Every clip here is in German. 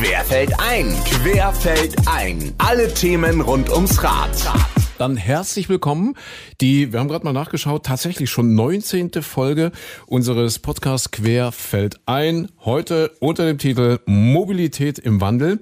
Querfeld ein, Querfeld ein. Alle Themen rund ums Rad. Dann herzlich willkommen. Die, wir haben gerade mal nachgeschaut, tatsächlich schon 19. Folge unseres Podcasts Quer fällt ein. Heute unter dem Titel Mobilität im Wandel.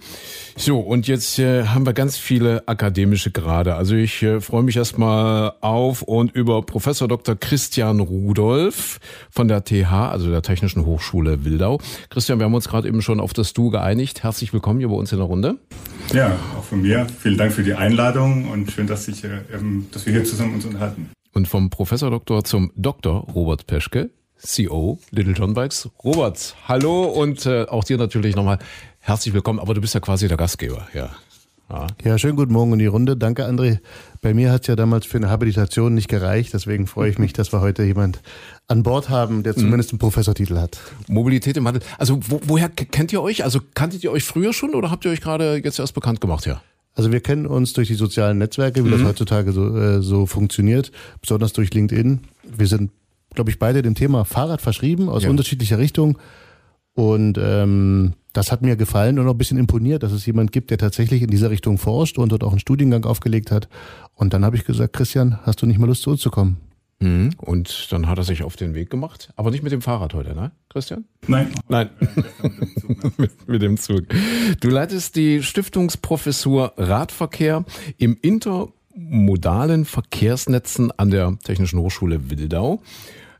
So, und jetzt äh, haben wir ganz viele akademische Grade. Also ich äh, freue mich erstmal auf und über Professor Dr. Christian Rudolf von der TH, also der Technischen Hochschule Wildau. Christian, wir haben uns gerade eben schon auf das Du geeinigt. Herzlich willkommen hier bei uns in der Runde. Ja, auch von mir. Vielen Dank für die Einladung und schön, dass, ich, äh, dass wir hier zusammen uns unterhalten. Und vom Professor Doktor zum Dr. Robert Peschke, CEO Little John Bikes. Robert, hallo und äh, auch dir natürlich nochmal herzlich willkommen. Aber du bist ja quasi der Gastgeber, ja. Ja. ja, schönen guten Morgen in die Runde. Danke, André. Bei mir hat es ja damals für eine Habilitation nicht gereicht. Deswegen freue ich mich, dass wir heute jemand an Bord haben, der zumindest einen Professortitel hat. Mobilität im Wandel. Also wo, woher kennt ihr euch? Also kanntet ihr euch früher schon oder habt ihr euch gerade jetzt erst bekannt gemacht? Ja. Also wir kennen uns durch die sozialen Netzwerke, wie mhm. das heutzutage so, äh, so funktioniert, besonders durch LinkedIn. Wir sind, glaube ich, beide dem Thema Fahrrad verschrieben, aus ja. unterschiedlicher Richtung. Und ähm, das hat mir gefallen und auch ein bisschen imponiert, dass es jemand gibt, der tatsächlich in dieser Richtung forscht und dort auch einen Studiengang aufgelegt hat. Und dann habe ich gesagt, Christian, hast du nicht mal Lust zu uns zu kommen? Mhm. Und dann hat er sich auf den Weg gemacht, aber nicht mit dem Fahrrad heute, ne, Christian? Nein. Nein. mit, mit dem Zug. Du leitest die Stiftungsprofessur Radverkehr im intermodalen Verkehrsnetzen an der Technischen Hochschule Wildau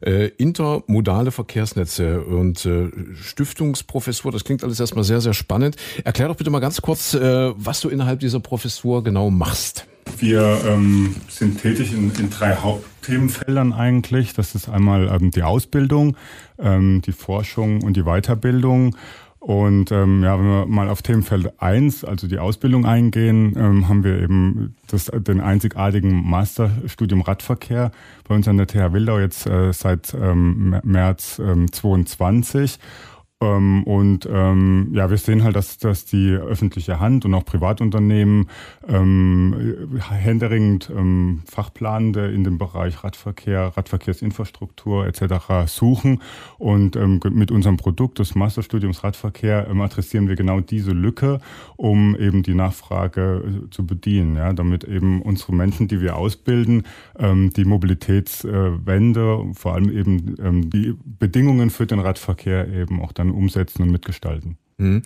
äh, intermodale Verkehrsnetze und äh, Stiftungsprofessur. Das klingt alles erstmal sehr, sehr spannend. Erklär doch bitte mal ganz kurz, äh, was du innerhalb dieser Professur genau machst. Wir ähm, sind tätig in, in drei Hauptthemenfeldern eigentlich. Das ist einmal ähm, die Ausbildung, ähm, die Forschung und die Weiterbildung. Und ähm, ja, wenn wir mal auf Themenfeld 1, also die Ausbildung eingehen, ähm, haben wir eben das, den einzigartigen Masterstudium Radverkehr bei uns an der TH Wildau jetzt äh, seit ähm, März ähm, 22. Ähm, und ähm, ja, wir sehen halt, dass, dass die öffentliche Hand und auch Privatunternehmen ähm, händeringend ähm, Fachplanende in dem Bereich Radverkehr, Radverkehrsinfrastruktur etc. suchen. Und ähm, mit unserem Produkt des Masterstudiums Radverkehr ähm, adressieren wir genau diese Lücke, um eben die Nachfrage äh, zu bedienen, ja, damit eben unsere Menschen, die wir ausbilden, ähm, die Mobilitätswende, äh, vor allem eben ähm, die Bedingungen für den Radverkehr eben auch dann dann umsetzen und mitgestalten. Mhm.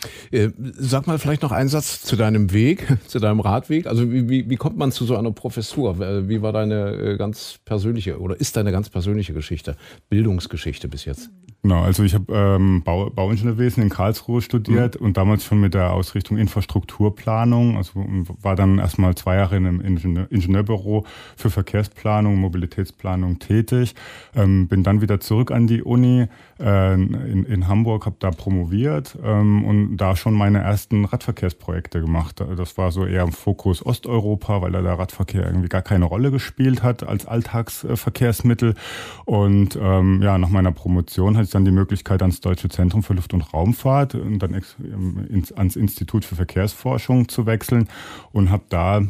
Sag mal vielleicht noch einen Satz zu deinem Weg, zu deinem Radweg. Also wie, wie, wie kommt man zu so einer Professur? Wie war deine äh, ganz persönliche oder ist deine ganz persönliche Geschichte, Bildungsgeschichte bis jetzt? Genau, also ich habe ähm, Bau, Bauingenieurwesen in Karlsruhe studiert mhm. und damals schon mit der Ausrichtung Infrastrukturplanung. Also war dann erstmal zwei Jahre in einem Ingenieur, Ingenieurbüro für Verkehrsplanung, Mobilitätsplanung tätig. Ähm, bin dann wieder zurück an die Uni äh, in, in Hamburg, habe da promoviert ähm, und da schon meine ersten Radverkehrsprojekte gemacht. Das war so eher im Fokus Osteuropa, weil da der Radverkehr irgendwie gar keine Rolle gespielt hat als Alltagsverkehrsmittel. Und ähm, ja, nach meiner Promotion hatte ich dann die Möglichkeit, ans Deutsche Zentrum für Luft- und Raumfahrt und dann ähm, ans Institut für Verkehrsforschung zu wechseln und habe da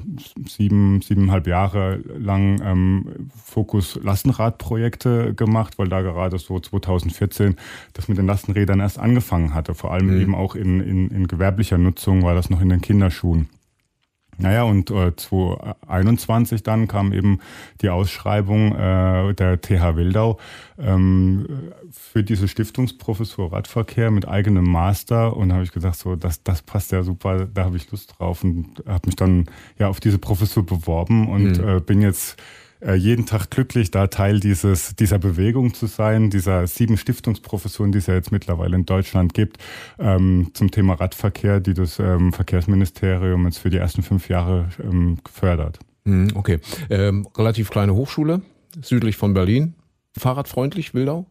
sieben, siebeneinhalb Jahre lang ähm, Fokus Lastenradprojekte gemacht, weil da gerade so 2014 das mit den Lastenrädern erst angefangen hatte, vor allem mhm. eben auch in, in, in gewerblicher Nutzung war das noch in den Kinderschuhen. Naja, und äh, 2021 dann kam eben die Ausschreibung äh, der TH Wildau ähm, für diese Stiftungsprofessur Radverkehr mit eigenem Master. Und da habe ich gesagt, so, das, das passt ja super, da habe ich Lust drauf und habe mich dann ja auf diese Professur beworben und mhm. äh, bin jetzt äh, jeden Tag glücklich, da Teil dieses, dieser Bewegung zu sein, dieser sieben Stiftungsprofessuren, die es ja jetzt mittlerweile in Deutschland gibt, ähm, zum Thema Radverkehr, die das ähm, Verkehrsministerium jetzt für die ersten fünf Jahre ähm, fördert. Mhm, okay. Ähm, relativ kleine Hochschule, südlich von Berlin. Fahrradfreundlich, Wildau?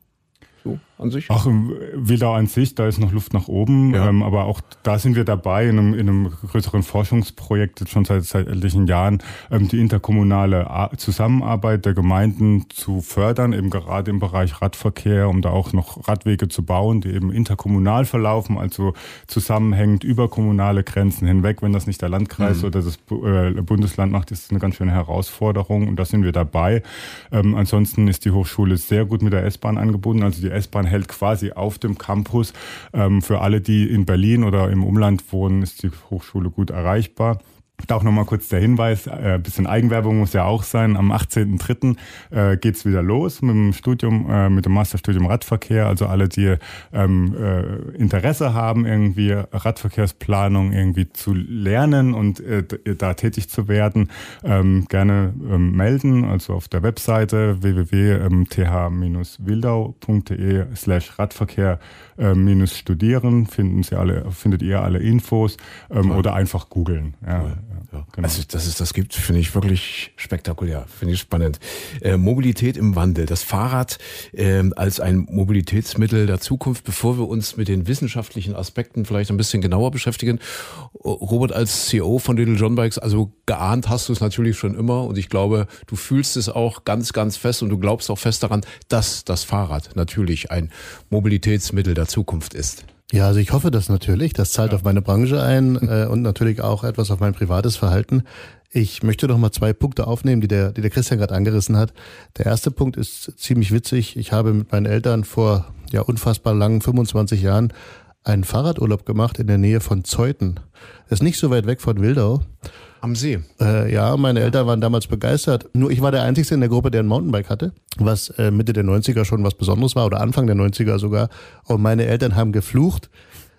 So an sich? Ach, Wildau an sich, da ist noch Luft nach oben. Ja. Ähm, aber auch da sind wir dabei in einem, in einem größeren Forschungsprojekt jetzt schon seit, seit etlichen Jahren, ähm, die interkommunale Zusammenarbeit der Gemeinden zu fördern, eben gerade im Bereich Radverkehr, um da auch noch Radwege zu bauen, die eben interkommunal verlaufen, also zusammenhängend über kommunale Grenzen hinweg. Wenn das nicht der Landkreis mhm. oder das äh, Bundesland macht, ist das eine ganz schöne Herausforderung und da sind wir dabei. Ähm, ansonsten ist die Hochschule sehr gut mit der S-Bahn angebunden. Also die S-Bahn hält quasi auf dem Campus. Ähm, für alle, die in Berlin oder im Umland wohnen, ist die Hochschule gut erreichbar. Da auch nochmal kurz der Hinweis, äh, bisschen Eigenwerbung muss ja auch sein. Am 18.03. Äh, geht's wieder los mit dem Studium, äh, mit dem Masterstudium Radverkehr. Also alle, die ähm, äh, Interesse haben, irgendwie Radverkehrsplanung irgendwie zu lernen und äh, da tätig zu werden, ähm, gerne ähm, melden. Also auf der Webseite www.th-wildau.de slash Radverkehr äh, studieren finden Sie alle, findet ihr alle Infos ähm, oder einfach googeln. Ja, ja, genau. Also, dass es das gibt, finde ich wirklich spektakulär, finde ich spannend. Äh, Mobilität im Wandel, das Fahrrad äh, als ein Mobilitätsmittel der Zukunft, bevor wir uns mit den wissenschaftlichen Aspekten vielleicht ein bisschen genauer beschäftigen. Robert als CEO von Little John Bikes, also geahnt hast du es natürlich schon immer und ich glaube, du fühlst es auch ganz, ganz fest und du glaubst auch fest daran, dass das Fahrrad natürlich ein Mobilitätsmittel der Zukunft ist. Ja, also ich hoffe das natürlich. Das zahlt ja. auf meine Branche ein äh, und natürlich auch etwas auf mein privates Verhalten. Ich möchte noch mal zwei Punkte aufnehmen, die der, die der Christian gerade angerissen hat. Der erste Punkt ist ziemlich witzig. Ich habe mit meinen Eltern vor ja unfassbar langen 25 Jahren einen Fahrradurlaub gemacht in der Nähe von Zeuthen. Ist nicht so weit weg von Wildau. Am See. Äh, ja, meine Eltern waren damals begeistert. Nur ich war der Einzige in der Gruppe, der ein Mountainbike hatte, was äh, Mitte der 90er schon was Besonderes war oder Anfang der 90er sogar. Und meine Eltern haben geflucht,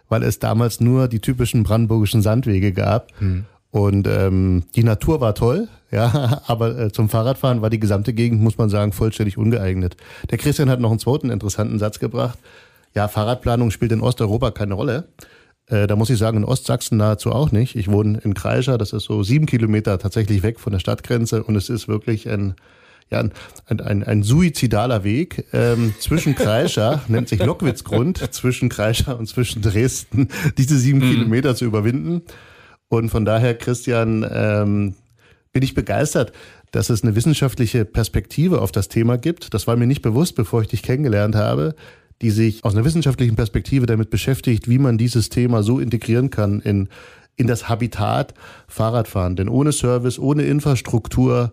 weil es damals nur die typischen brandenburgischen Sandwege gab. Hm. Und ähm, die Natur war toll, ja, aber äh, zum Fahrradfahren war die gesamte Gegend, muss man sagen, vollständig ungeeignet. Der Christian hat noch einen zweiten interessanten Satz gebracht. Ja, Fahrradplanung spielt in Osteuropa keine Rolle. Äh, da muss ich sagen, in Ostsachsen nahezu auch nicht. Ich wohne in Kreischer, das ist so sieben Kilometer tatsächlich weg von der Stadtgrenze und es ist wirklich ein, ja, ein, ein, ein suizidaler Weg ähm, zwischen Kreischer, nennt sich Lockwitzgrund, zwischen Kreischer und zwischen Dresden, diese sieben mhm. Kilometer zu überwinden. Und von daher, Christian, ähm, bin ich begeistert, dass es eine wissenschaftliche Perspektive auf das Thema gibt. Das war mir nicht bewusst, bevor ich dich kennengelernt habe die sich aus einer wissenschaftlichen Perspektive damit beschäftigt, wie man dieses Thema so integrieren kann in, in das Habitat Fahrradfahren. Denn ohne Service, ohne Infrastruktur,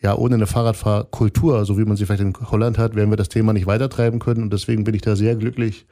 ja, ohne eine Fahrradfahrkultur, so wie man sie vielleicht in Holland hat, werden wir das Thema nicht weitertreiben können. Und deswegen bin ich da sehr glücklich,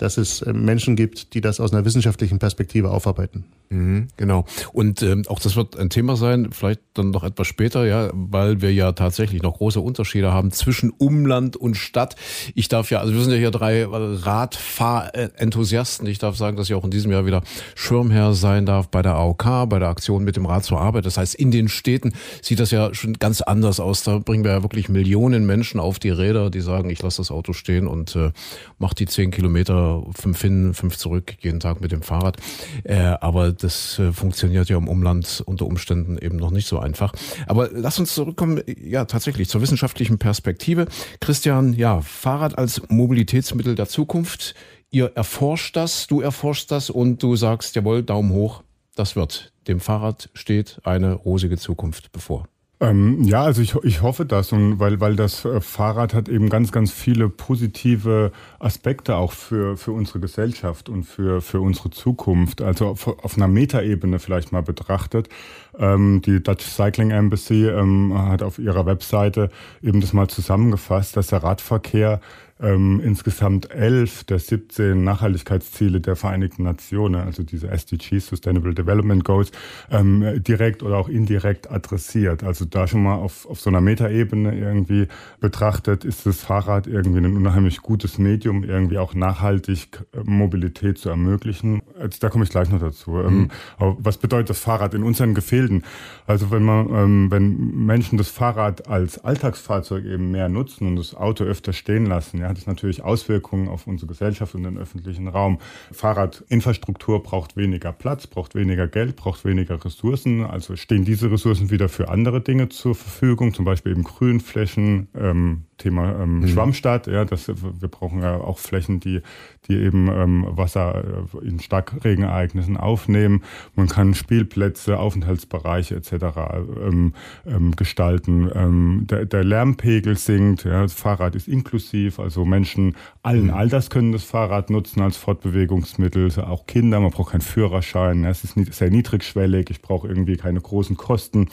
dass es äh, Menschen gibt, die das aus einer wissenschaftlichen Perspektive aufarbeiten. Mhm, genau. Und ähm, auch das wird ein Thema sein, vielleicht dann noch etwas später, ja, weil wir ja tatsächlich noch große Unterschiede haben zwischen Umland und Stadt. Ich darf ja, also wir sind ja hier drei Radfahrenthusiasten. Ich darf sagen, dass ich auch in diesem Jahr wieder Schirmherr sein darf bei der AOK, bei der Aktion mit dem Rad zur Arbeit. Das heißt, in den Städten sieht das ja schon ganz anders aus. Da bringen wir ja wirklich Millionen Menschen auf die Räder, die sagen, ich lasse das Auto stehen und äh, mache die zehn Kilometer, fünf hin, fünf zurück, jeden Tag mit dem Fahrrad. Äh, aber das äh, funktioniert ja im Umland unter Umständen eben noch nicht so einfach. Aber lass uns zurückkommen, ja, tatsächlich zur wissenschaftlichen Perspektive. Christian, ja, Fahrrad als Mobilitätsmittel der Zukunft. Ihr erforscht das, du erforschst das und du sagst, jawohl, Daumen hoch, das wird. Dem Fahrrad steht eine rosige Zukunft bevor. Ähm, ja, also ich, ich hoffe das und weil, weil das äh, Fahrrad hat eben ganz, ganz viele positive Aspekte auch für, für unsere Gesellschaft und für, für unsere Zukunft. Also auf, auf einer Metaebene vielleicht mal betrachtet. Ähm, die Dutch Cycling Embassy ähm, hat auf ihrer Webseite eben das mal zusammengefasst, dass der Radverkehr ähm, insgesamt elf der 17 Nachhaltigkeitsziele der Vereinigten Nationen, also diese SDGs, Sustainable Development Goals, ähm, direkt oder auch indirekt adressiert. Also da schon mal auf, auf so einer Metaebene irgendwie betrachtet, ist das Fahrrad irgendwie ein unheimlich gutes Medium, irgendwie auch nachhaltig äh, Mobilität zu ermöglichen. Also da komme ich gleich noch dazu. Ähm, mhm. was bedeutet das Fahrrad in unseren Gefilden? Also wenn man, ähm, wenn Menschen das Fahrrad als Alltagsfahrzeug eben mehr nutzen und das Auto öfter stehen lassen, ja, hat es natürlich Auswirkungen auf unsere Gesellschaft und den öffentlichen Raum. Fahrradinfrastruktur braucht weniger Platz, braucht weniger Geld, braucht weniger Ressourcen. Also stehen diese Ressourcen wieder für andere Dinge zur Verfügung, zum Beispiel eben Grünflächen, ähm, Thema ähm, mhm. Schwammstadt. Ja, das, wir brauchen ja auch Flächen, die, die eben ähm, Wasser äh, in Starkregenereignissen aufnehmen. Man kann Spielplätze, Aufenthaltsbereiche etc. Ähm, ähm, gestalten. Ähm, der, der Lärmpegel sinkt. Ja, das Fahrrad ist inklusiv, also Also Menschen allen mhm. Alters können das Fahrrad nutzen als Fortbewegungsmittel, auch Kinder, man braucht keinen Führerschein, es ist sehr niedrigschwellig, ich brauche irgendwie keine großen Kosten.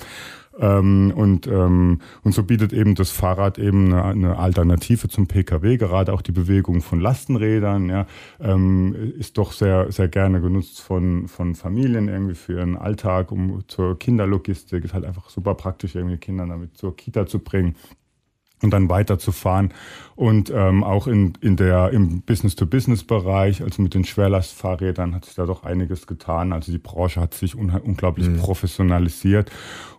Ähm, und, ähm, und so bietet eben das Fahrrad eben eine, eine, Alternative zum Pkw. Gerade auch die Bewegung von Lastenrädern ja, ähm, ist doch sehr, sehr gerne genutzt von, von Familien irgendwie für ihren Alltag, um zur Kinderlogistik. Ist halt einfach super praktisch, irgendwie Kinder damit zur Kita zu bringen und dann weiterzufahren. Und ähm, auch in, in der, im Business-to-Business-Bereich, also mit den Schwerlastfahrrädern, hat sich da doch einiges getan. Also die Branche hat sich unglaublich mhm. professionalisiert.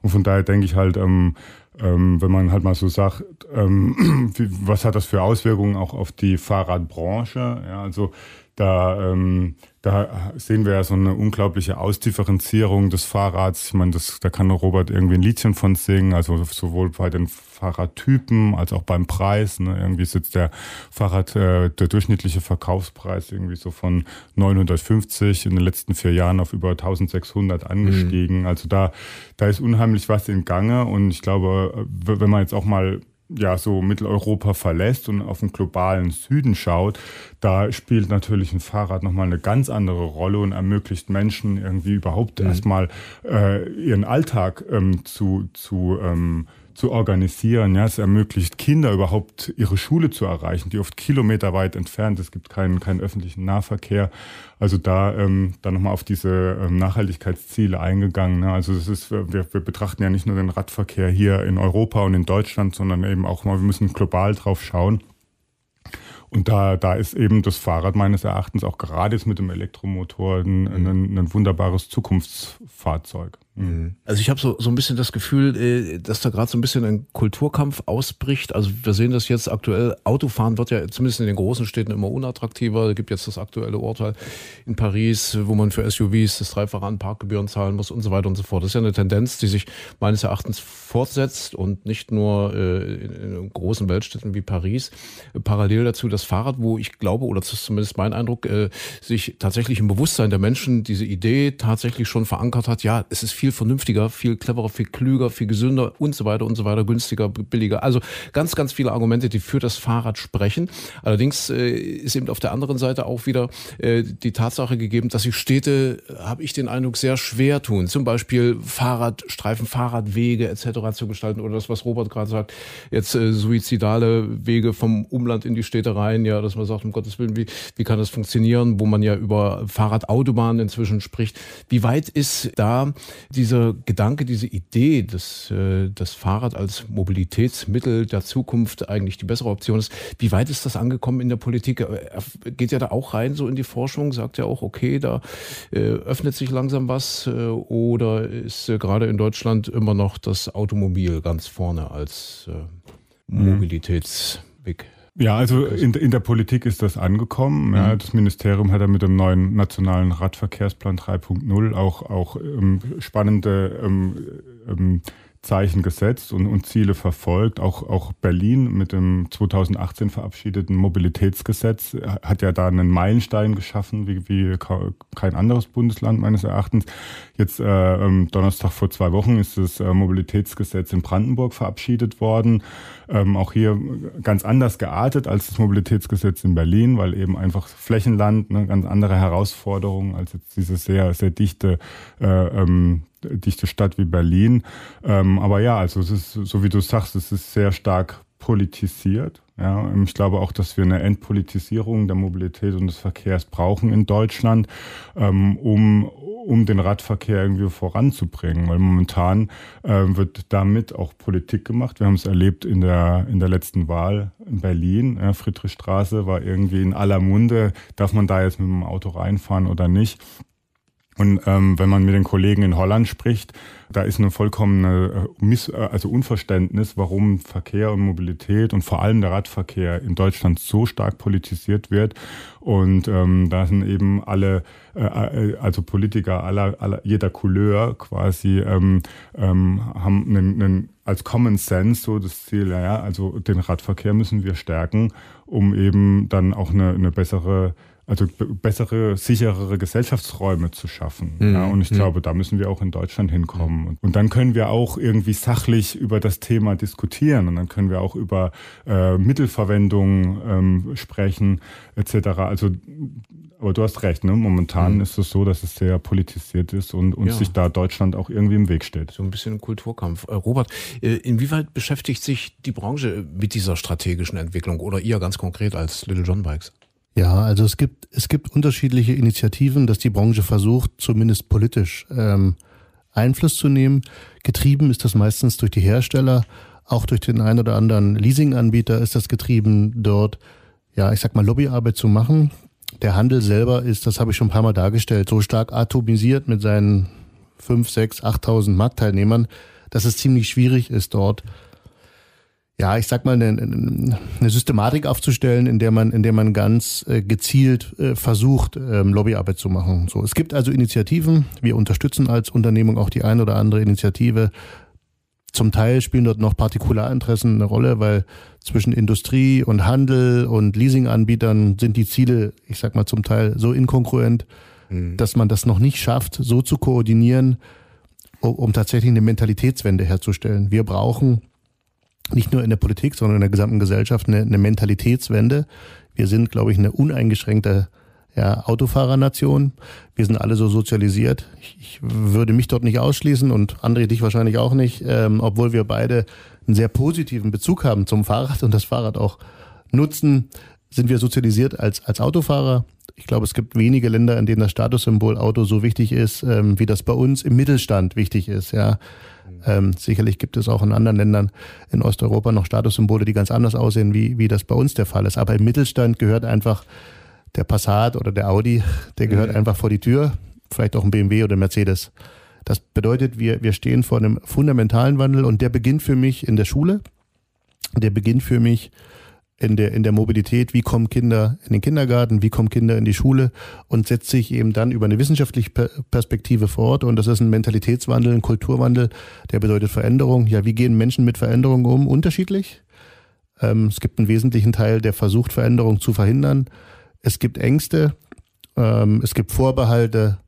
Und von daher denke ich halt, ähm, ähm, wenn man halt mal so sagt, ähm, wie, was hat das für Auswirkungen auch auf die Fahrradbranche? Ja, also da, ähm, da sehen wir ja so eine unglaubliche Ausdifferenzierung des Fahrrads. Ich meine, das, da kann Robert irgendwie ein Liedchen von singen, also sowohl bei den Fahrradtypen als auch beim Preis. Ne? Irgendwie sitzt der Fahrrad, äh, der durchschnittliche Verkaufspreis irgendwie so von 950 in den letzten vier Jahren auf über 1600 angestiegen. Mhm. Also da, da ist unheimlich was in Gange und ich glaube, wenn man jetzt auch mal ja so Mitteleuropa verlässt und auf den globalen Süden schaut, da spielt natürlich ein Fahrrad nochmal eine ganz andere Rolle und ermöglicht Menschen irgendwie überhaupt mhm. erstmal äh, ihren Alltag ähm, zu, zu ähm, zu organisieren. Ja, es ermöglicht Kinder überhaupt ihre Schule zu erreichen, die oft kilometerweit entfernt. Es gibt keinen, keinen öffentlichen Nahverkehr. Also da ähm, dann nochmal auf diese ähm, Nachhaltigkeitsziele eingegangen. Ne? Also es ist, wir, wir betrachten ja nicht nur den Radverkehr hier in Europa und in Deutschland, sondern eben auch mal, wir müssen global drauf schauen. Und da, da ist eben das Fahrrad meines Erachtens auch gerade jetzt mit dem Elektromotor ein, ein, ein wunderbares Zukunftsfahrzeug. Mhm. Also ich habe so, so ein bisschen das Gefühl, äh, dass da gerade so ein bisschen ein Kulturkampf ausbricht. Also wir sehen das jetzt aktuell. Autofahren wird ja zumindest in den großen Städten immer unattraktiver. Es gibt jetzt das aktuelle Urteil in Paris, wo man für SUVs das Dreifache an Parkgebühren zahlen muss und so weiter und so fort. Das ist ja eine Tendenz, die sich meines Erachtens fortsetzt und nicht nur äh, in, großen Weltstädten wie Paris. Parallel dazu das Fahrrad, wo ich glaube, oder das ist zumindest mein Eindruck, äh, sich tatsächlich im Bewusstsein der Menschen diese Idee tatsächlich schon verankert hat. Ja, es ist viel viel vernünftiger, viel cleverer, viel klüger, viel gesünder und so weiter und so weiter, günstiger, billiger. Also ganz, ganz viele Argumente, die für das Fahrrad sprechen. Allerdings äh, ist eben auf der anderen Seite auch wieder äh, die Tatsache gegeben, dass sich Städte, habe ich den Eindruck, sehr schwer tun. Zum Beispiel Fahrradstreifen, Fahrradwege etc. zu gestalten oder das, was Robert gerade sagt, jetzt äh, suizidale Wege vom Umland in die Städte rein, ja, dass man sagt, um Gottes Willen, wie, wie kann das funktionieren, wo man ja über Fahrradautobahnen inzwischen spricht. Wie weit ist da dieser Gedanke, diese Idee, dass äh, das Fahrrad als Mobilitätsmittel der Zukunft eigentlich die bessere Option ist, wie weit ist das angekommen in der Politik? Er geht ja da auch rein so in die Forschung, sagt ja auch, okay, da äh, öffnet sich langsam was äh, oder ist äh, gerade in Deutschland immer noch das Automobil ganz vorne als äh, mhm. Mobilitätsweg? Ja, also in, in der Politik ist das angekommen. Ja, mhm. das Ministerium hat ja mit dem neuen nationalen Radverkehrsplan 3.0 auch, auch ähm, spannende ähm, ähm, Zeichen gesetzt und, und Ziele verfolgt. Auch, auch Berlin mit dem 2018 verabschiedeten Mobilitätsgesetz hat ja da einen Meilenstein geschaffen, wie, wie kein anderes Bundesland meines Erachtens. Jetzt äh, Donnerstag vor zwei Wochen ist das äh, Mobilitätsgesetz in Brandenburg verabschiedet worden. Ähm, auch hier ganz anders geartet als das Mobilitätsgesetz in Berlin, weil eben einfach Flächenland eine ganz andere Herausforderung als jetzt diese sehr, sehr dichte äh, ähm, dichte Stadt wie Berlin. Ähm, aber ja, also es ist, so wie du sagst, es ist sehr stark politisiert. Ja, ich glaube auch, dass wir eine Entpolitisierung der Mobilität und des Verkehrs brauchen in Deutschland, ähm, um, um den Radverkehr irgendwie voranzubringen. Weil momentan äh, wird damit auch Politik gemacht. Wir haben es erlebt in der, in der letzten Wahl in Berlin. Ja, Friedrichstraße war irgendwie in aller Munde. Darf man da jetzt mit dem Auto reinfahren oder nicht? Und ähm, wenn man mit den Kollegen in Holland spricht, da ist eine vollkommene äh, Miss äh, also Unverständnis, warum Verkehr und Mobilität und vor allem der Radverkehr in Deutschland so stark politisiert wird. Und ähm, da sind eben alle, äh, äh also Politiker aller, aller jeder Couleur quasi ähm, ähm, haben einen, einen, als Common Sense so das Ziel, ja, also den Radverkehr müssen wir stärken, um eben dann auch eine, eine bessere also bessere, sicherere Gesellschaftsräume zu schaffen. Mhm. Ja, und ich mhm. glaube, da müssen wir auch in Deutschland hinkommen. Und, und, dann können wir auch irgendwie sachlich über das Thema diskutieren und dann können wir auch über äh, Mittelverwendung ähm, sprechen etc. Also aber du hast recht, ne? Momentan mhm. ist es so, dass es sehr politisiert ist und, und ja. sich da Deutschland auch irgendwie im Weg steht. So ein bisschen Kulturkampf. Äh, Robert, äh, inwieweit beschäftigt sich die Branche mit dieser strategischen Entwicklung oder ihr ganz konkret als Little John Bikes? Ja, also es gibt, es gibt unterschiedliche Initiativen, dass die Branche versucht, zumindest politisch ähm, Einfluss zu nehmen. Getrieben ist das meistens durch die Hersteller, auch durch den ein oder anderen Leasinganbieter ist das getrieben, dort, ja, ich sag mal, Lobbyarbeit zu machen. Der Handel selber ist, das habe ich schon ein paar Mal dargestellt, so stark atomisiert mit seinen 5, 6, 8.000 Marktteilnehmern, dass es ziemlich schwierig ist, dort ja, ich sag mal, eine, eine Systematik aufzustellen, in der man, in der man ganz äh, gezielt äh, versucht, ähm, Lobbyarbeit zu machen. So, es gibt also Initiativen. Wir unterstützen als Unternehmung auch die ein oder andere Initiative. Zum Teil spielen dort noch Partikularinteressen eine Rolle, weil zwischen Industrie und Handel und Leasinganbietern sind die Ziele, ich sag mal, zum Teil so inkongruent, mhm. dass man das noch nicht schafft, so zu koordinieren, um, um tatsächlich eine Mentalitätswende herzustellen. Wir brauchen nicht nur in der Politik, sondern in der gesamten Gesellschaft eine, eine Mentalitätswende. Wir sind, glaube ich, eine uneingeschränkte ja, Autofahrernation. Wir sind alle so sozialisiert. Ich, ich würde mich dort nicht ausschließen und André dich wahrscheinlich auch nicht, ähm, obwohl wir beide einen sehr positiven Bezug haben zum Fahrrad und das Fahrrad auch nutzen, sind wir sozialisiert als, als Autofahrer. Ich glaube, es gibt wenige Länder, in denen das Statussymbol Auto so wichtig ist, ähm, wie das bei uns im Mittelstand wichtig ist. Ja, ähm, sicherlich gibt es auch in anderen Ländern in Osteuropa noch Statussymbole, die ganz anders aussehen, wie, wie das bei uns der Fall ist. Aber im Mittelstand gehört einfach der Passat oder der Audi, der gehört mhm. einfach vor die Tür. Vielleicht auch ein BMW oder ein Mercedes. Das bedeutet, wir, wir stehen vor einem fundamentalen Wandel und der beginnt für mich in der Schule. Der beginnt für mich in der, in der Mobilität, wie kommen Kinder in den Kindergarten, wie kommen Kinder in die Schule und setzt sich eben dann über eine wissenschaftliche Perspektive fort. Und das ist ein Mentalitätswandel, ein Kulturwandel, der bedeutet Veränderung. Ja, wie gehen Menschen mit Veränderungen um? Unterschiedlich. Ähm, es gibt einen wesentlichen Teil, der versucht, Veränderung zu verhindern. Es gibt Ängste, ähm, es gibt Vorbehalte.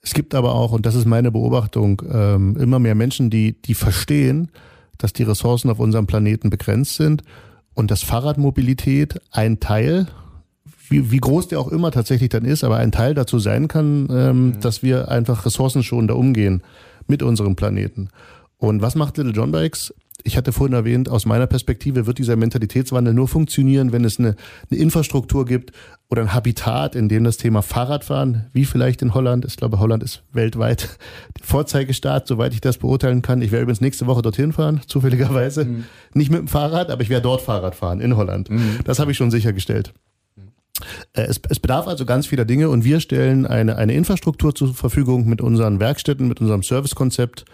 Es gibt aber auch, und das ist meine Beobachtung, ähm, immer mehr Menschen, die, die verstehen, dass die Ressourcen auf unserem Planeten begrenzt sind und dass Fahrradmobilität ein Teil, wie, wie groß der auch immer tatsächlich dann ist, aber ein Teil dazu sein kann, ähm, mhm. dass wir einfach ressourcenschonender umgehen mit unserem Planeten. Und was macht Little John Bikes? Ich hatte vorhin erwähnt, aus meiner Perspektive wird dieser Mentalitätswandel nur funktionieren, wenn es eine, eine Infrastruktur gibt oder ein Habitat, in dem das Thema Fahrradfahren, wie vielleicht in Holland, ich glaube, Holland ist weltweit der Vorzeigestaat, soweit ich das beurteilen kann. Ich werde übrigens nächste Woche dorthin fahren, zufälligerweise. Mhm. Nicht mit dem Fahrrad, aber ich werde dort Fahrrad fahren, in Holland. Mhm. Das habe ich schon sichergestellt. Äh, es, es, bedarf also ganz vieler Dinge und wir stellen eine, eine Infrastruktur zur Verfügung mit unseren Werkstätten, mit unserem Servicekonzept,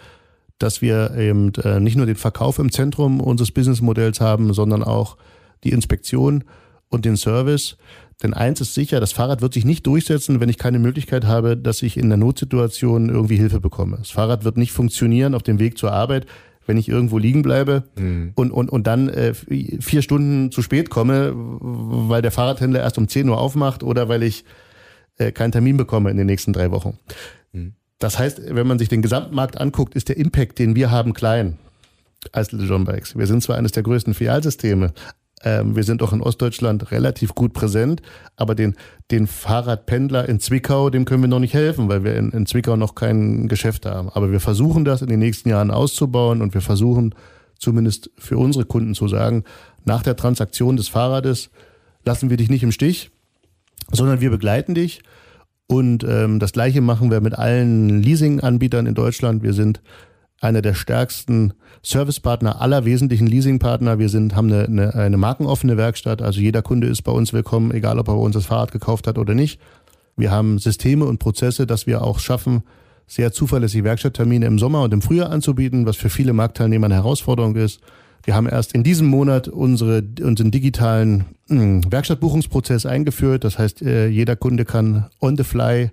dass wir eben äh, nicht nur den Verkauf im Zentrum unseres Businessmodells haben, sondern auch die Inspektion und den Service. Denn eins ist sicher, das Fahrrad wird sich nicht durchsetzen, wenn ich keine Möglichkeit habe, dass ich in der Notsituation irgendwie Hilfe bekomme. Das Fahrrad wird nicht funktionieren auf dem Weg zur Arbeit, wenn ich irgendwo liegen bleibe mhm. und, und, und dann äh, vier Stunden zu spät komme, weil der Fahrradhändler erst um 10 Uhr aufmacht oder weil ich äh, keinen Termin bekomme in den nächsten drei Wochen. Mhm. Das heißt, wenn man sich den Gesamtmarkt anguckt, ist der Impact, den wir haben, klein als Little John Bikes. Wir sind zwar eines der größten Filialsysteme, ähm, wir sind auch in Ostdeutschland relativ gut präsent, aber den, den Fahrradpendler in Zwickau, dem können wir noch nicht helfen, weil wir in, in Zwickau noch kein Geschäft haben. Aber wir versuchen das in den nächsten Jahren auszubauen und wir versuchen zumindest für unsere Kunden zu sagen, nach der Transaktion des Fahrrades lassen wir dich nicht im Stich, sondern wir begleiten dich. Und ähm, das gleiche machen wir mit allen Leasing-Anbietern in Deutschland. Wir sind einer der stärksten Servicepartner aller wesentlichen Leasingpartner. Wir sind, haben eine, eine, eine markenoffene Werkstatt, also jeder Kunde ist bei uns willkommen, egal ob er bei uns das Fahrrad gekauft hat oder nicht. Wir haben Systeme und Prozesse, dass wir auch schaffen, sehr zuverlässig Werkstatttermine im Sommer und im Frühjahr anzubieten, was für viele Marktteilnehmer eine Herausforderung ist. Wir haben erst in diesem Monat unsere, unseren digitalen mh, hm, Werkstattbuchungsprozess eingeführt. Das heißt, äh, jeder Kunde kann on the fly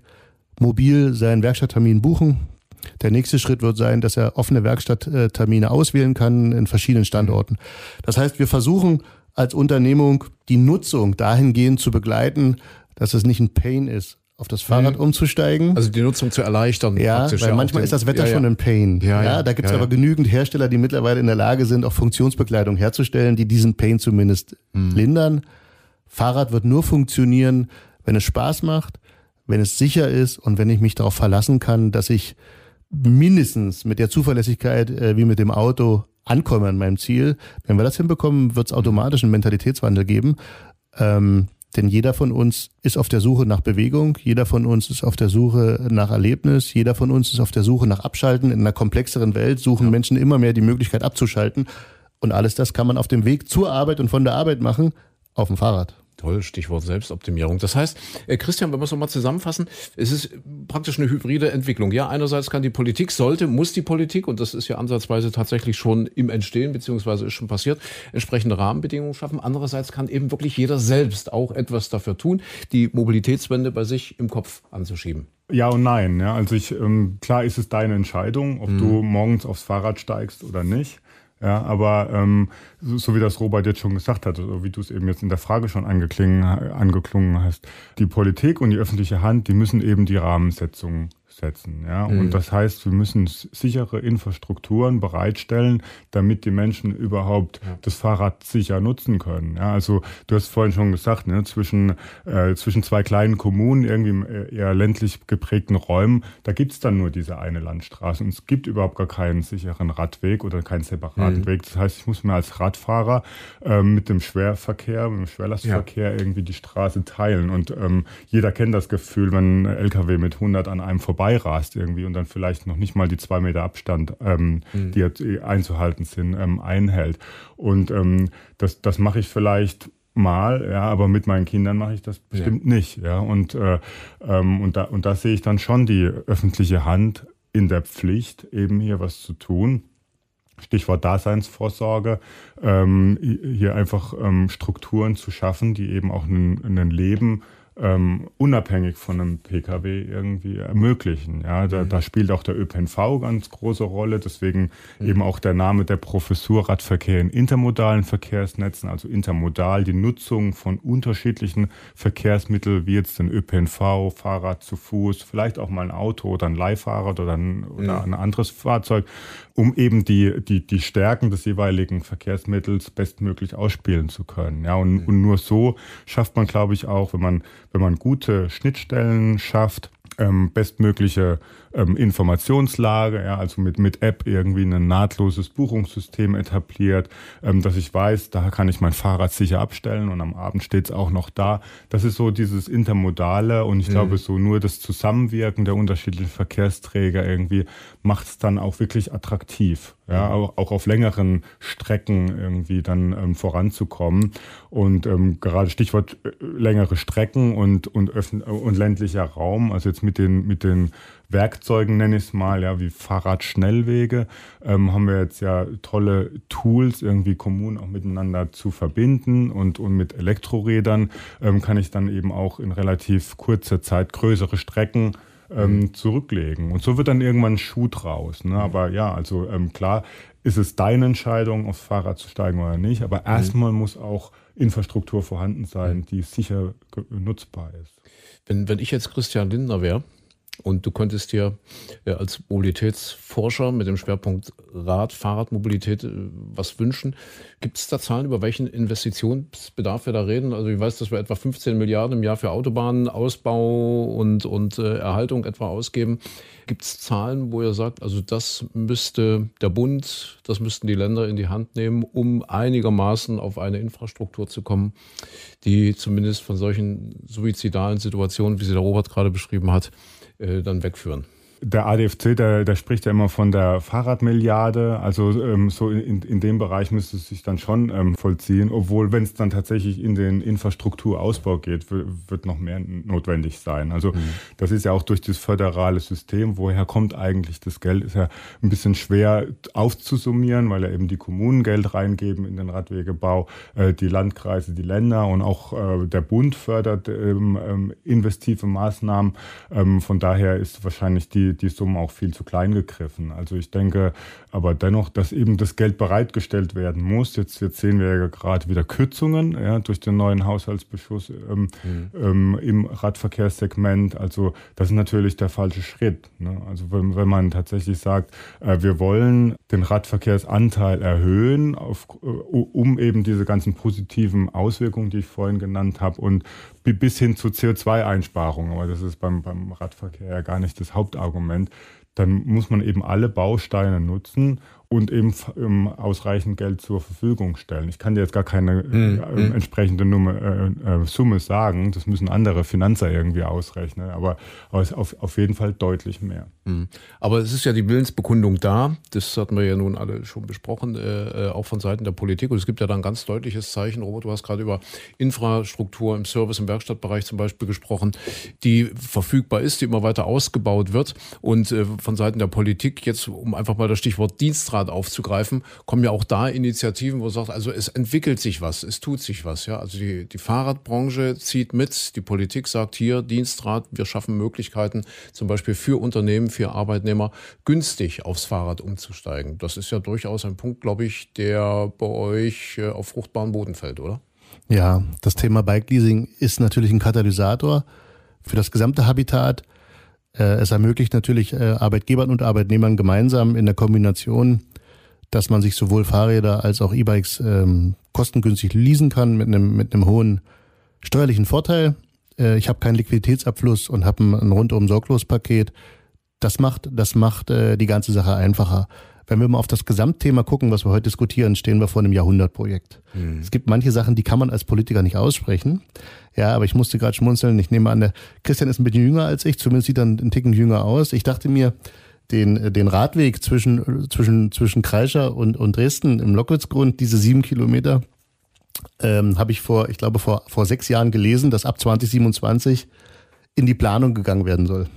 mobil seinen Werkstatttermin buchen. Der nächste Schritt wird sein, dass er offene Werkstatttermine auswählen kann in verschiedenen Standorten. Das heißt, wir versuchen als Unternehmung die Nutzung dahingehend zu begleiten, dass es nicht ein Pain ist, auf das Fahrrad mhm. umzusteigen. Also die Nutzung zu erleichtern. Ja, weil ja, manchmal ist das Wetter ja, schon ein Pain. Ja, ja, da gibt es aber genügend Hersteller, die mittlerweile in der Lage sind, auch Funktionsbekleidung herzustellen, die diesen Pain zumindest mhm. lindern. Fahrrad wird nur funktionieren, wenn es Spaß macht, wenn es sicher ist und wenn ich mich darauf verlassen kann, dass ich mindestens mit der Zuverlässigkeit äh, wie mit dem Auto ankomme an meinem Ziel. Wenn wir das hinbekommen, wird es automatisch einen Mentalitätswandel geben. Ähm, denn jeder von uns ist auf der Suche nach Bewegung, jeder von uns ist auf der Suche nach Erlebnis, jeder von uns ist auf der Suche nach Abschalten. In einer komplexeren Welt suchen ja. Menschen immer mehr die Möglichkeit abzuschalten. Und alles das kann man auf dem Weg zur Arbeit und von der Arbeit machen, auf dem Fahrrad. Toll, Stichwort Selbstoptimierung. Das heißt, äh, Christian, wenn wir es nochmal zusammenfassen, es ist praktisch eine hybride Entwicklung. Ja, einerseits kann die Politik, sollte, muss die Politik, und das ist ja ansatzweise tatsächlich schon im Entstehen, beziehungsweise ist schon passiert, entsprechende Rahmenbedingungen schaffen. Andererseits kann eben wirklich jeder selbst auch etwas dafür tun, die Mobilitätswende bei sich im Kopf anzuschieben. Ja und nein. Ja. Also ich, ähm, klar ist es deine Entscheidung, ob mhm. du morgens aufs Fahrrad steigst oder nicht. Ja, aber ähm, so, so wie das Robert jetzt schon gesagt hat, so wie du es eben jetzt in der Frage schon angeklungen, angeklungen hast, die Politik und die öffentliche Hand, die müssen eben die Rahmensetzung setzen. Ja? Mhm. Und das heißt, wir müssen sichere Infrastrukturen bereitstellen, damit die Menschen überhaupt ja. das Fahrrad sicher nutzen können. Ja? Also du hast vorhin schon gesagt, ne, zwischen, äh, zwischen zwei kleinen Kommunen, irgendwie eher ländlich geprägten Räumen, da gibt's dann nur diese eine Landstraße. Und es gibt überhaupt gar keinen sicheren Radweg oder keinen separaten mhm. Weg. Das heißt, ich muss mir als Radfahrer äh, mit dem Schwerverkehr, mit dem Schwerlastverkehr ja. irgendwie die Straße teilen. Und ähm, jeder kennt das Gefühl, wenn ein LKW mit 100 an einem vorbei vorbeirast irgendwie und dann vielleicht noch nicht mal die zwei Meter Abstand, ähm, mhm. die jetzt einzuhalten sind, ähm, einhält. Und ähm, das, das mache ich vielleicht mal, ja, aber mit meinen Kindern mache ich das bestimmt ja. nicht, ja. Und, äh, ähm, und, da, und da sehe ich dann schon die öffentliche Hand in der Pflicht, eben hier was zu tun. Stichwort Daseinsvorsorge, ähm, hier einfach ähm, Strukturen zu schaffen, die eben auch ein Leben ähm, unabhängig von einem Pkw irgendwie ermöglichen. Ja, da, mhm. da, spielt auch der ÖPNV ganz große Rolle. Deswegen mhm. eben auch der Name der Professur Radverkehr in intermodalen Verkehrsnetzen, also intermodal, die Nutzung von unterschiedlichen Verkehrsmitteln wie jetzt den ÖPNV, Fahrrad zu Fuß, vielleicht auch mal ein Auto oder ein Leihfahrrad oder ein, oder mhm. ein anderes Fahrzeug, um eben die, die, die Stärken des jeweiligen Verkehrsmittels bestmöglich ausspielen zu können. Ja, und, mhm. und nur so schafft man, glaube ich, auch, wenn man wenn man gute Schnittstellen schafft, ähm, bestmögliche ähm, Informationslage, ja, also mit, mit App irgendwie ein nahtloses Buchungssystem etabliert, ähm, dass ich weiß, da kann ich mein Fahrrad sicher abstellen und am Abend steht es auch noch da. Das ist so dieses Intermodale und ich mhm. glaube, so nur das Zusammenwirken der unterschiedlichen Verkehrsträger irgendwie macht es dann auch wirklich attraktiv, ja, mhm. auch, auch auf längeren Strecken irgendwie dann ähm, voranzukommen. Und ähm, gerade Stichwort äh, längere Strecken und, und, und ländlicher Raum, also jetzt mit den, mit den Werkzeugen, nenne ich es mal, ja, wie Fahrradschnellwege, ähm, haben wir jetzt ja tolle Tools, irgendwie Kommunen auch miteinander zu verbinden und, und mit Elektrorädern ähm, kann ich dann eben auch in relativ kurzer Zeit größere Strecken ähm, mhm. zurücklegen. Und so wird dann irgendwann ein Schuh draus. Ne? Aber ja, also ähm, klar ist es deine Entscheidung, aufs Fahrrad zu steigen oder nicht. Aber mhm. erstmal muss auch Infrastruktur vorhanden sein, mhm. die sicher nutzbar ist. Wenn, wenn ich jetzt Christian Lindner wäre, und du könntest dir ja, als Mobilitätsforscher mit dem Schwerpunkt Rad, Fahrradmobilität äh, was wünschen. Gibt es da Zahlen, über welchen Investitionsbedarf wir da reden? Also ich weiß, dass wir etwa 15 Milliarden im Jahr für Autobahnen, Ausbau und, und äh, Erhaltung etwa ausgeben. Gibt es Zahlen, wo ihr sagt, also das müsste der Bund, das müssten die Länder in die Hand nehmen, um einigermaßen auf eine Infrastruktur zu kommen, die zumindest von solchen suizidalen Situationen, wie sie der Robert gerade beschrieben hat, äh, dann wegführen der ADFC, der, der spricht ja immer von der Fahrradmilliarde. Also ähm, so in, in dem Bereich müsste es sich dann schon ähm, vollziehen. Obwohl, wenn es dann tatsächlich in den Infrastrukturausbau geht, wird noch mehr notwendig sein. Also mhm. das ist ja auch durch das föderale System. Woher kommt eigentlich das Geld? Ist ja ein bisschen schwer aufzusummieren, weil ja eben die Kommunen Geld reingeben in den Radwegebau, äh, die Landkreise, die Länder und auch äh, der Bund fördert ähm, ähm investive Maßnahmen. Ähm, von daher ist wahrscheinlich die die, die Summe auch viel zu klein gegriffen. Also ich denke aber dennoch, dass eben das Geld bereitgestellt werden muss. Jetzt, jetzt sehen wir ja gerade wieder Kürzungen ja, durch den neuen Haushaltsbeschluss ähm, mhm. ähm, im Radverkehrssegment. Also das ist natürlich der falsche Schritt. Ne? Also wenn, wenn man tatsächlich sagt, äh, wir wollen den Radverkehrsanteil erhöhen, auf, äh, um eben diese ganzen positiven Auswirkungen, die ich vorhin genannt habe, und bis hin zu CO2-Einsparungen, aber das ist beim, beim Radverkehr ja gar nicht das Hauptargument, dann muss man eben alle Bausteine nutzen und eben ähm, ausreichend Geld zur Verfügung stellen. Ich kann dir jetzt gar keine mhm. äh, entsprechende Nummer, äh, äh, Summe sagen. Das müssen andere Finanzer irgendwie ausrechnen. Aber, auf, auf jeden Fall deutlich mehr. Mhm. Aber es ist ja die Willensbekundung da. Das hatten wir ja nun alle schon besprochen, äh, äh, auch von Seiten der Politik. Und es gibt ja da ein ganz deutliches Zeichen. Robert, du hast gerade über Infrastruktur im Service- im Werkstattbereich zum Beispiel gesprochen, die verfügbar ist, die immer weiter ausgebaut wird. Und äh, von Seiten der Politik jetzt, um einfach mal das Stichwort Dienstrat Fahrrad aufzugreifen, kommen ja auch da Initiativen, wo sagt, also es entwickelt sich was, es tut sich was. Ja, also die, die Fahrradbranche zieht mit, die Politik sagt hier Dienstrat, wir schaffen Möglichkeiten, zum Beispiel für Unternehmen, für Arbeitnehmer günstig aufs Fahrrad umzusteigen. Das ist ja durchaus ein Punkt, glaube ich, der bei euch äh, auf fruchtbaren Boden fällt, oder? Ja, das Thema Bike Leasing ist natürlich ein Katalysator für das gesamte Habitat. Äh, es ermöglicht natürlich äh, Arbeitgebern und Arbeitnehmern gemeinsam in der Kombination dass man sich sowohl Fahrräder als auch E-Bikes ähm, kostengünstig leasen kann mit einem, mit einem hohen steuerlichen Vorteil. Äh, ich habe keinen Liquiditätsabfluss und habe ein, ein rundum sorglos Paket. Das macht, das macht äh, die ganze Sache einfacher. Wenn wir mal auf das Gesamtthema gucken, was wir heute diskutieren, stehen wir vor einem Jahrhundertprojekt. Mhm. Es gibt manche Sachen, die kann man als Politiker nicht aussprechen. Ja, aber ich musste gerade schmunzeln. Ich nehme an, der Christian ist ein bisschen jünger als ich, zumindest sieht er einen Ticken jünger aus. Ich dachte mir, den, den Radweg zwischen, zwischen, zwischen Kreischer und, und Dresden im Lockwitzgrund, diese sieben Kilometer, ähm, habe ich vor, ich glaube, vor, vor sechs Jahren gelesen, dass ab 2027 in die Planung gegangen werden soll.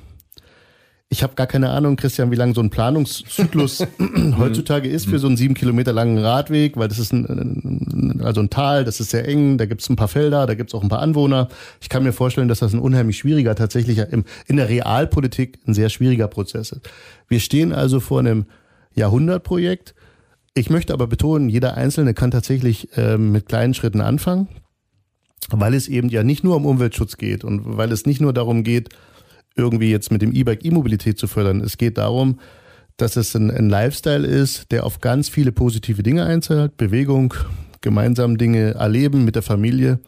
Ich habe gar keine Ahnung, Christian, wie lang so ein Planungszyklus heutzutage ist für so einen sieben Kilometer langen Radweg, weil das ist ein, also ein Tal, das ist sehr eng, da gibt es ein paar Felder, da gibt es auch ein paar Anwohner. Ich kann mir vorstellen, dass das ein unheimlich schwieriger, tatsächlich im, in der Realpolitik ein sehr schwieriger Prozess ist. Wir stehen also vor einem Jahrhundertprojekt. Ich möchte aber betonen, jeder Einzelne kann tatsächlich ähm, mit kleinen Schritten anfangen, weil es eben ja nicht nur um Umweltschutz geht und weil es nicht nur darum geht, irgendwie jetzt mit dem E-Bike E-Mobilität zu fördern. Es geht darum, dass es ein, ein, Lifestyle ist, der auf ganz viele positive Dinge einzahlt. Bewegung, gemeinsam Dinge erleben mit der Familie.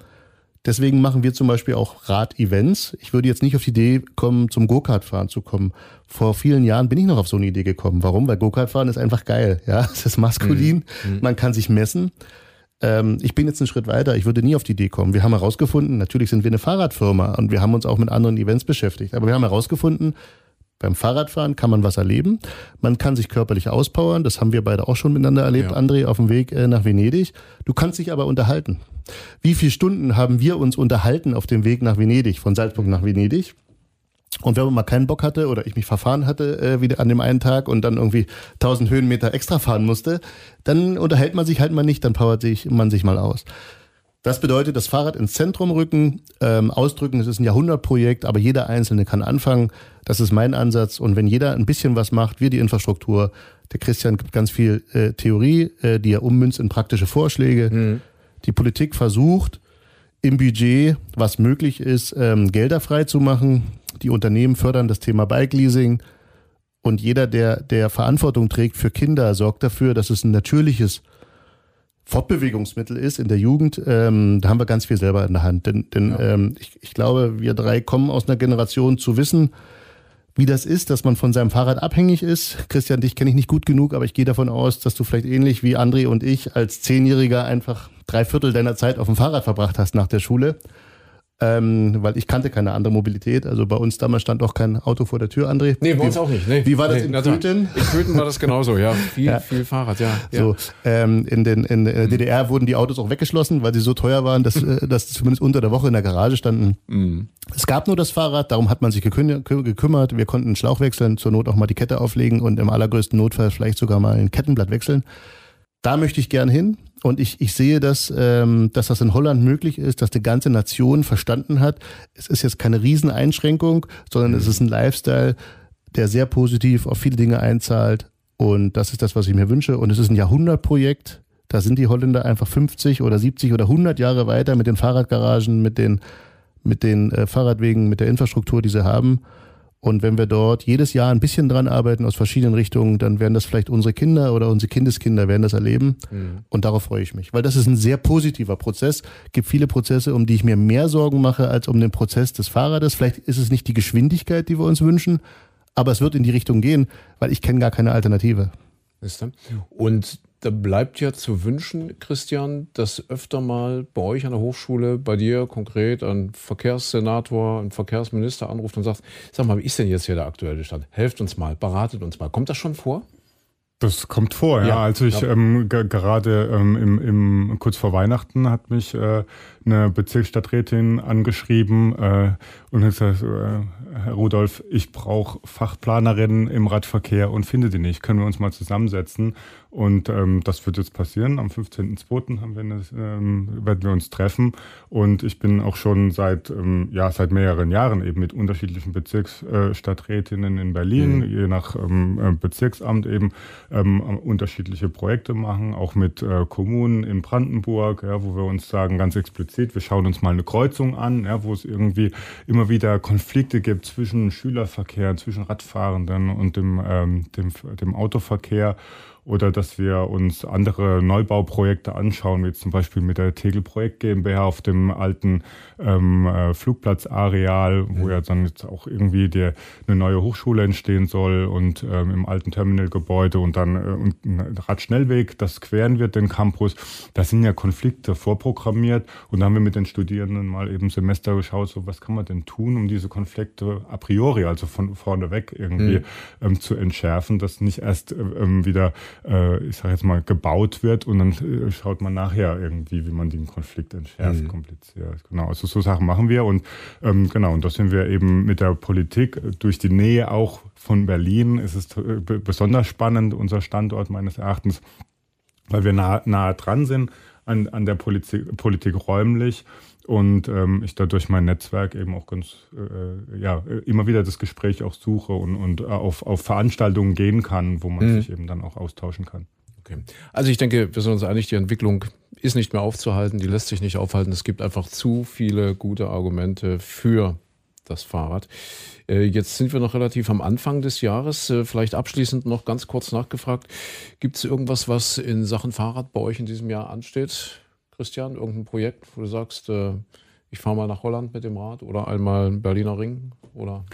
Deswegen machen wir zum Beispiel auch Rad-Events. Ich würde jetzt nicht auf die Idee kommen, zum Go-Kart-Fahren zu kommen. Vor vielen Jahren bin ich noch auf so eine Idee gekommen. Warum? Weil Go-Kart-Fahren ist einfach geil. Ja, es ist maskulin. Mhm. Man kann sich messen. Ähm, ich bin jetzt einen Schritt weiter. Ich würde nie auf die Idee kommen. Wir haben herausgefunden, natürlich sind wir eine Fahrradfirma und wir haben uns auch mit anderen Events beschäftigt. Aber wir haben herausgefunden, beim Fahrradfahren kann man was erleben. Man kann sich körperlich auspowern. Das haben wir beide auch schon miteinander erlebt, ja. André, auf dem Weg äh, nach Venedig. Du kannst dich aber unterhalten. Wie viele Stunden haben wir uns unterhalten auf dem Weg nach Venedig, von Salzburg nach Venedig? Und wenn man mal keinen Bock hatte oder ich mich verfahren hatte äh, wieder an dem einen Tag und dann irgendwie 1000 Höhenmeter extra fahren musste, dann unterhält man sich halt mal nicht, dann powert sich man sich mal aus. Das bedeutet, das Fahrrad ins Zentrum rücken, ähm, ausdrücken, es ist ein Jahrhundertprojekt, aber jeder Einzelne kann anfangen. Das ist mein Ansatz. Und wenn jeder ein bisschen was macht, wir die Infrastruktur, der Christian gibt ganz viel äh, Theorie, äh, die er ummünzt in praktische Vorschläge. Mhm. Die Politik versucht, im Budget, was möglich ist, ähm, Gelder frei zu machen. Die Unternehmen fördern das Thema Bike Leasing. Und jeder, der, der Verantwortung trägt für Kinder, sorgt dafür, dass es ein natürliches Fortbewegungsmittel ist in der Jugend. Ähm, da haben wir ganz viel selber in der Hand. Denn, denn ja. ähm, ich, ich glaube, wir drei kommen aus einer Generation zu wissen, wie das ist, dass man von seinem Fahrrad abhängig ist. Christian, dich kenne ich nicht gut genug, aber ich gehe davon aus, dass du vielleicht ähnlich wie André und ich als Zehnjähriger einfach drei Viertel deiner Zeit auf dem Fahrrad verbracht hast nach der Schule ähm, weil ich kannte keine andere Mobilität. Also bei uns damals stand auch kein Auto vor der Tür, André. Nee, bei uns auch nicht. Nee. Wie war das nee, in Köthen? In Köthen war das genauso, ja. Viel, ja. viel Fahrrad, ja. So, ähm, in, den, in der DDR mhm. wurden die Autos auch weggeschlossen, weil sie so teuer waren, dass, äh, dass zumindest unter der Woche in der Garage standen. Mhm. Es gab nur das Fahrrad, darum hat man sich gekümmert. Wir konnten einen Schlauch wechseln, zur Not auch mal die Kette auflegen und im allergrößten Notfall vielleicht sogar mal ein Kettenblatt wechseln. Da möchte ich gern hin. Und ich, ich sehe, dass, ähm, dass das in Holland möglich ist, dass die ganze Nation verstanden hat, es ist jetzt keine Rieseneinschränkung, sondern mhm. es ist ein Lifestyle, der sehr positiv auf viele Dinge einzahlt. Und das ist das, was ich mir wünsche. Und es ist ein Jahrhundertprojekt. Da sind die Holländer einfach 50 oder 70 oder 100 Jahre weiter mit den Fahrradgaragen, mit den, mit den äh, Fahrradwegen, mit der Infrastruktur, die sie haben. Und wenn wir dort jedes Jahr ein bisschen dran arbeiten aus verschiedenen Richtungen, dann werden das vielleicht unsere Kinder oder unsere Kindeskinder werden das erleben. Mhm. Und darauf freue ich mich. Weil das ist ein sehr positiver Prozess. Es gibt viele Prozesse, um die ich mir mehr Sorgen mache, als um den Prozess des Fahrrades. Vielleicht ist es nicht die Geschwindigkeit, die wir uns wünschen, aber es wird in die Richtung gehen, weil ich kenne gar keine Alternative. Und da bleibt ja zu wünschen, Christian, dass öfter mal bei euch an der Hochschule, bei dir konkret ein Verkehrssenator, ein Verkehrsminister anruft und sagt, sag mal, wie ist denn jetzt hier der aktuelle Stand? Helft uns mal, beratet uns mal. Kommt das schon vor? Das kommt vor, ja. ja. Also ich ja. ähm, gerade ähm, im, im kurz vor Weihnachten hat mich äh, eine Bezirksstadträtin angeschrieben äh, und hat gesagt, äh, Herr Rudolf, ich brauche Fachplanerinnen im Radverkehr und finde die nicht. Können wir uns mal zusammensetzen? Und ähm, das wird jetzt passieren. Am 15.02. Haben wir eine, ähm, werden wir uns treffen. Und ich bin auch schon seit, ähm, ja, seit mehreren Jahren eben mit unterschiedlichen Bezirksstadträtinnen in Berlin, mhm. je nach ähm, äh, Bezirksamt eben, ähm, unterschiedliche Projekte machen, auch mit äh, Kommunen in Brandenburg, ja, wo wir uns sagen, ganz explizit, wir schauen uns mal eine Kreuzung an, ja, wo es irgendwie immer wieder Konflikte gibt zwischen Schülerverkehr, zwischen Radfahrenden und dem, ähm, dem, dem Autoverkehr oder dass wir uns andere Neubauprojekte anschauen, wie zum Beispiel mit der Tegel Projekt GmbH auf dem alten ähm, äh, Flugplatzareal, wo ja dann jetzt auch irgendwie der, eine neue Hochschule entstehen soll und ähm, im alten Terminalgebäude und dann äh, und ein Radschnellweg, das queren wird, den Campus. Da sind ja Konflikte vorprogrammiert und da haben wir mit den Studierenden mal eben Semester geschaut, so was kann man denn tun, um diese Konflikte a priori, also von vorne weg irgendwie mhm. ähm, zu entschärfen, dass nicht erst äh, ähm, wieder äh, ich sage jetzt mal, gebaut wird und dann äh, schaut man nachher irgendwie, wie man den Konflikt entschärft, mhm. kompliziert. Genau, also so Sachen machen wir und ähm, genau, und da sind wir eben mit der Politik durch die Nähe auch von Berlin ist es äh, besonders spannend, unser Standort meines Erachtens, weil wir nah, nah dran sind an, an der Politik, Politik räumlich und ähm, ich dadurch mein Netzwerk eben auch ganz äh, ja immer wieder das Gespräch auch suche und, und auf, auf Veranstaltungen gehen kann, wo man mhm. sich eben dann auch austauschen kann. Okay. Also ich denke, wir sind uns einig, die Entwicklung ist nicht mehr aufzuhalten, die lässt sich nicht aufhalten. Es gibt einfach zu viele gute Argumente für das Fahrrad. Äh, jetzt sind wir noch relativ am Anfang des Jahres. Äh, vielleicht abschließend noch ganz kurz nachgefragt. Gibt es irgendwas, was in Sachen Fahrrad bei euch in diesem Jahr ansteht? Christian? Irgendein Projekt, wo du sagst, äh, ich fahre mal nach Holland mit dem Rad oder einmal Berliner Ring oder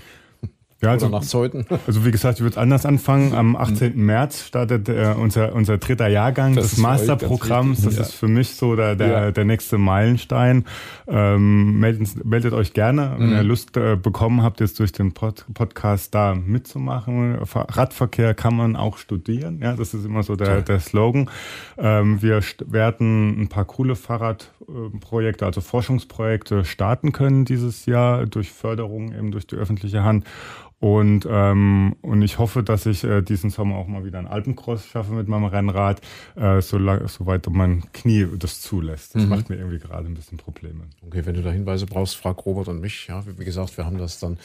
ja, also, Oder nach Zeuthen. Also wie gesagt, ich würde anders anfangen. Am 18. März startet äh, unser, unser dritter Jahrgang das des Masterprogramms. Das ja. ist für mich so der, der, ja. der nächste Meilenstein. Ähm, meldet, meldet euch gerne, wenn mhm. ihr Lust äh, bekommen habt, jetzt durch den Pod Podcast da mitzumachen. Radverkehr kann man auch studieren. Ja, das ist immer so der, der Slogan. Ähm, wir werden ein paar coole Fahrradprojekte, also Forschungsprojekte starten können dieses Jahr durch Förderung eben durch die öffentliche Hand. Und, ähm, und ich hoffe, dass ich äh, diesen Sommer auch mal wieder einen Alpencross schaffe mit meinem Rennrad, äh, solange, soweit mein Knie das zulässt. Das mhm. macht mir irgendwie gerade ein bisschen Probleme. Okay, wenn du da Hinweise brauchst, frag Robert und mich. Ja, wie gesagt, wir haben das dann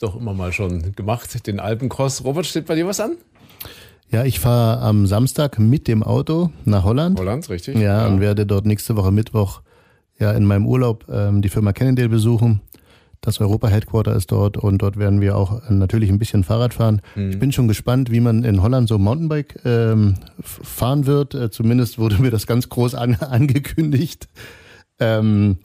doch immer mal schon gemacht, den Alpencross. Robert, steht bei dir was an? Ja, ich fahre am Samstag mit dem Auto nach Holland. Holland, richtig. Ja, ja. und werde dort nächste Woche Mittwoch ja in meinem Urlaub ähm, die Firma Cannondale besuchen. Das Europa-Headquarter ist dort und dort werden wir auch natürlich ein bisschen Fahrrad fahren. Mhm. Ich bin schon gespannt, wie man in Holland so Mountainbike ähm, fahren wird. Äh, zumindest wurde mir das ganz groß an, angekündigt. Ähm,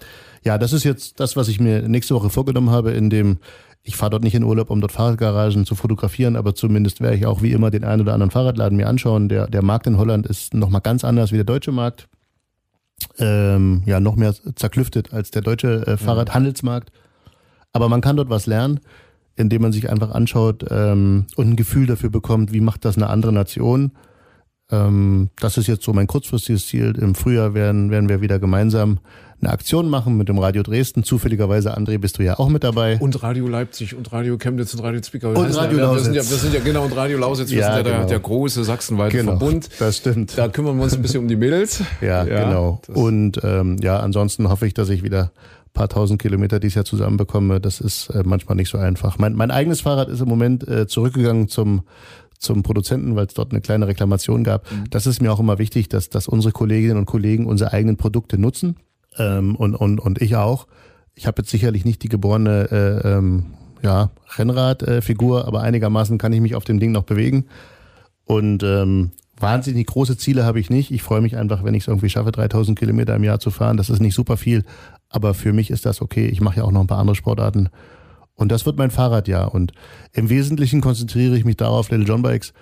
ja, das ist jetzt das, was ich mir nächste Woche vorgenommen habe, in dem ich fahre dort nicht in Urlaub, um dort Fahrradgaragen zu fotografieren, aber zumindest werde ich auch wie immer den einen oder anderen Fahrradladen mir anschauen. Der, der Markt in Holland ist nochmal ganz anders wie der deutsche Markt. Ähm, ja, noch mehr zerklüftet als der deutsche äh, Fahrradhandelsmarkt. Aber man kann dort was lernen, indem man sich einfach anschaut ähm, und ein Gefühl dafür bekommt, wie macht das eine andere Nation. Ähm, das ist jetzt so mein kurzfristiges Ziel. Im Frühjahr werden, werden wir wieder gemeinsam eine Aktion machen mit dem Radio Dresden. Zufälligerweise, André, bist du ja auch mit dabei. Und Radio Leipzig und Radio Chemnitz und Radio Zwickau. Und Radio ja, Lausitz. Wir sind, ja, wir sind ja genau und Radio Lausitz. Wir ja, sind ja genau. der, der große sachsenweite genau, Verbund. Das stimmt. Da kümmern wir uns ein bisschen um die Mädels. Ja, ja genau. Und ähm, ja, ansonsten hoffe ich, dass ich wieder paar tausend Kilometer dieses Jahr zusammenbekomme, das ist äh, manchmal nicht so einfach. Mein, mein eigenes Fahrrad ist im Moment äh, zurückgegangen zum zum Produzenten, weil es dort eine kleine Reklamation gab. Mhm. Das ist mir auch immer wichtig, dass, dass unsere Kolleginnen und Kollegen unsere eigenen Produkte nutzen ähm, und, und, und ich auch. Ich habe jetzt sicherlich nicht die geborene äh, ähm, ja, Rennradfigur, aber einigermaßen kann ich mich auf dem Ding noch bewegen. Und ähm, wahnsinnig große Ziele habe ich nicht. Ich freue mich einfach, wenn ich es irgendwie schaffe, 3000 Kilometer im Jahr zu fahren. Das ist nicht super viel, aber für mich ist das okay. Ich mache ja auch noch ein paar andere Sportarten. Und das wird mein Fahrradjahr. Und im Wesentlichen konzentriere ich mich darauf, Little John Bikes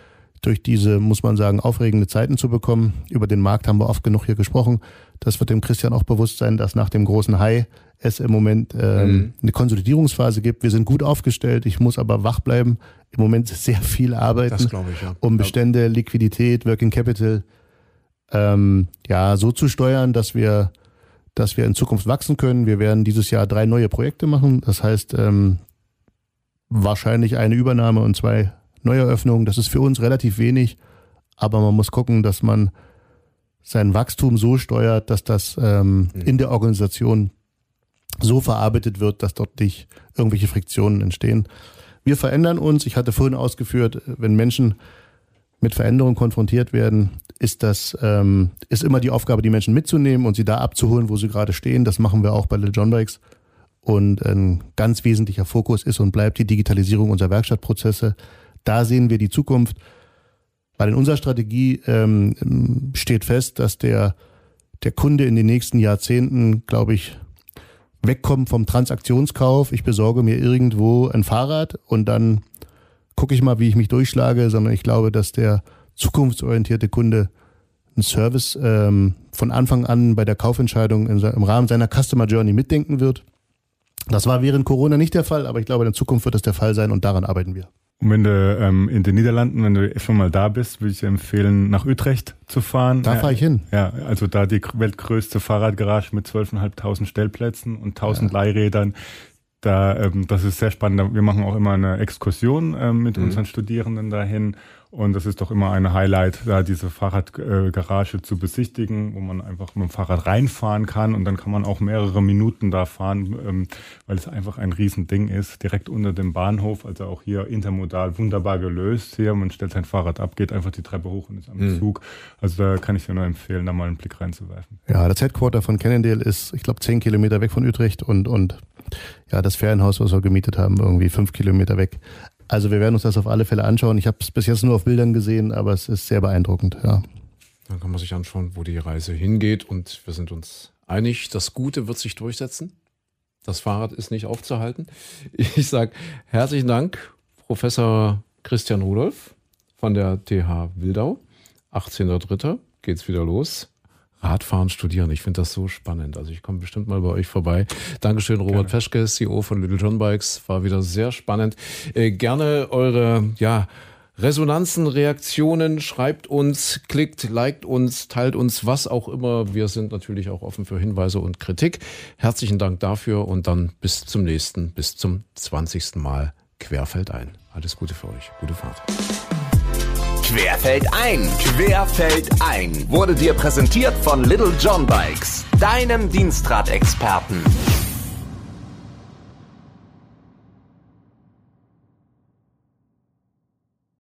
durch diese, muss man sagen, aufregende Zeiten zu bekommen. Über den Markt haben wir oft genug hier gesprochen. Das wird dem Christian auch bewusst sein, dass nach dem großen High es im Moment ähm, mhm. eine Konsolidierungsphase gibt. Wir sind gut aufgestellt. Ich muss aber wach bleiben. Im Moment sehr viel arbeiten, ich, ja. um Bestände, Liquidität, Working Capital ähm, ja so zu steuern, dass wir dass wir in Zukunft wachsen können. Wir werden dieses Jahr drei neue Projekte machen. Das heißt, ähm, wahrscheinlich eine Übernahme und zwei Neueröffnungen. Das ist für uns relativ wenig, aber man muss gucken, dass man sein Wachstum so steuert, dass das ähm, mhm. in der Organisation so verarbeitet wird, dass dort nicht irgendwelche Friktionen entstehen. Wir verändern uns. Ich hatte vorhin ausgeführt, wenn Menschen mit Veränderungen konfrontiert werden, ist das ähm, ist immer die Aufgabe, die Menschen mitzunehmen und sie da abzuholen, wo sie gerade stehen. Das machen wir auch bei Little John Bikes. Und ein ganz wesentlicher Fokus ist und bleibt die Digitalisierung unserer Werkstattprozesse. Da sehen wir die Zukunft. Weil in unserer Strategie ähm, steht fest, dass der, der Kunde in den nächsten Jahrzehnten, glaube ich, wegkommt vom Transaktionskauf. Ich besorge mir irgendwo ein Fahrrad und dann gucke ich mal, wie ich mich durchschlage, sondern ich glaube, dass der zukunftsorientierte Kunde einen Service ähm, von Anfang an bei der Kaufentscheidung in, im Rahmen seiner Customer Journey mitdenken wird. Das war während Corona nicht der Fall, aber ich glaube, in Zukunft wird das der Fall sein und daran arbeiten wir. Und wenn du ähm, in den Niederlanden, wenn du schon mal da bist, würde ich dir empfehlen, nach Utrecht zu fahren. Da fahre ich hin. Ja, also da die weltgrößte Fahrradgarage mit 12.500 Stellplätzen und 1000 ja. Leihrädern. Da, ähm, das ist sehr spannend. Wir machen auch immer eine Exkursion ähm, mit mhm. unseren Studierenden dahin. Und das ist doch immer ein Highlight, da diese Fahrradgarage zu besichtigen, wo man einfach mit dem Fahrrad reinfahren kann und dann kann man auch mehrere Minuten da fahren, ähm, weil es einfach ein Riesending ist, direkt unter dem Bahnhof, also auch hier intermodal wunderbar gelöst hier. Man stellt sein Fahrrad ab, geht einfach die Treppe hoch und ist am mhm. Zug. Also da kann ich dir nur empfehlen, da mal einen Blick reinzuwerfen. Ja, das Headquarter von Cannondale ist, ich glaube, zehn Kilometer weg von Utrecht und, und ja, das Ferienhaus, was wir gemietet haben, irgendwie fünf Kilometer weg. Also wir werden uns das auf alle Fälle anschauen. Ich habe es bis jetzt nur auf Bildern gesehen, aber es ist sehr beeindruckend, ja. Dann kann man sich anschauen, wo die Reise hingeht und wir sind uns einig, das Gute wird sich durchsetzen. Das Fahrrad ist nicht aufzuhalten. Ich sage herzlichen Dank, Professor Christian Rudolph von der TH Wildau. 18.03. geht's wieder los. Radfahren studieren. Ich finde das so spannend. Also ich komme bestimmt mal bei euch vorbei. Dankeschön, Robert gerne. Peschke, CEO von Little John Bikes. War wieder sehr spannend. Äh, gerne eure, ja, Resonanzen, Reaktionen, schreibt uns, klickt, liked uns, teilt uns, was auch immer. Wir sind natürlich auch offen für Hinweise und Kritik. Herzlichen Dank dafür und dann bis zum nächsten, bis zum 20. Mal Querfeld ein. Alles Gute für euch. Gute Fahrt. Querfeld ein, Querfeld ein wurde dir präsentiert von Little John Bikes, deinem Dienstradexperten.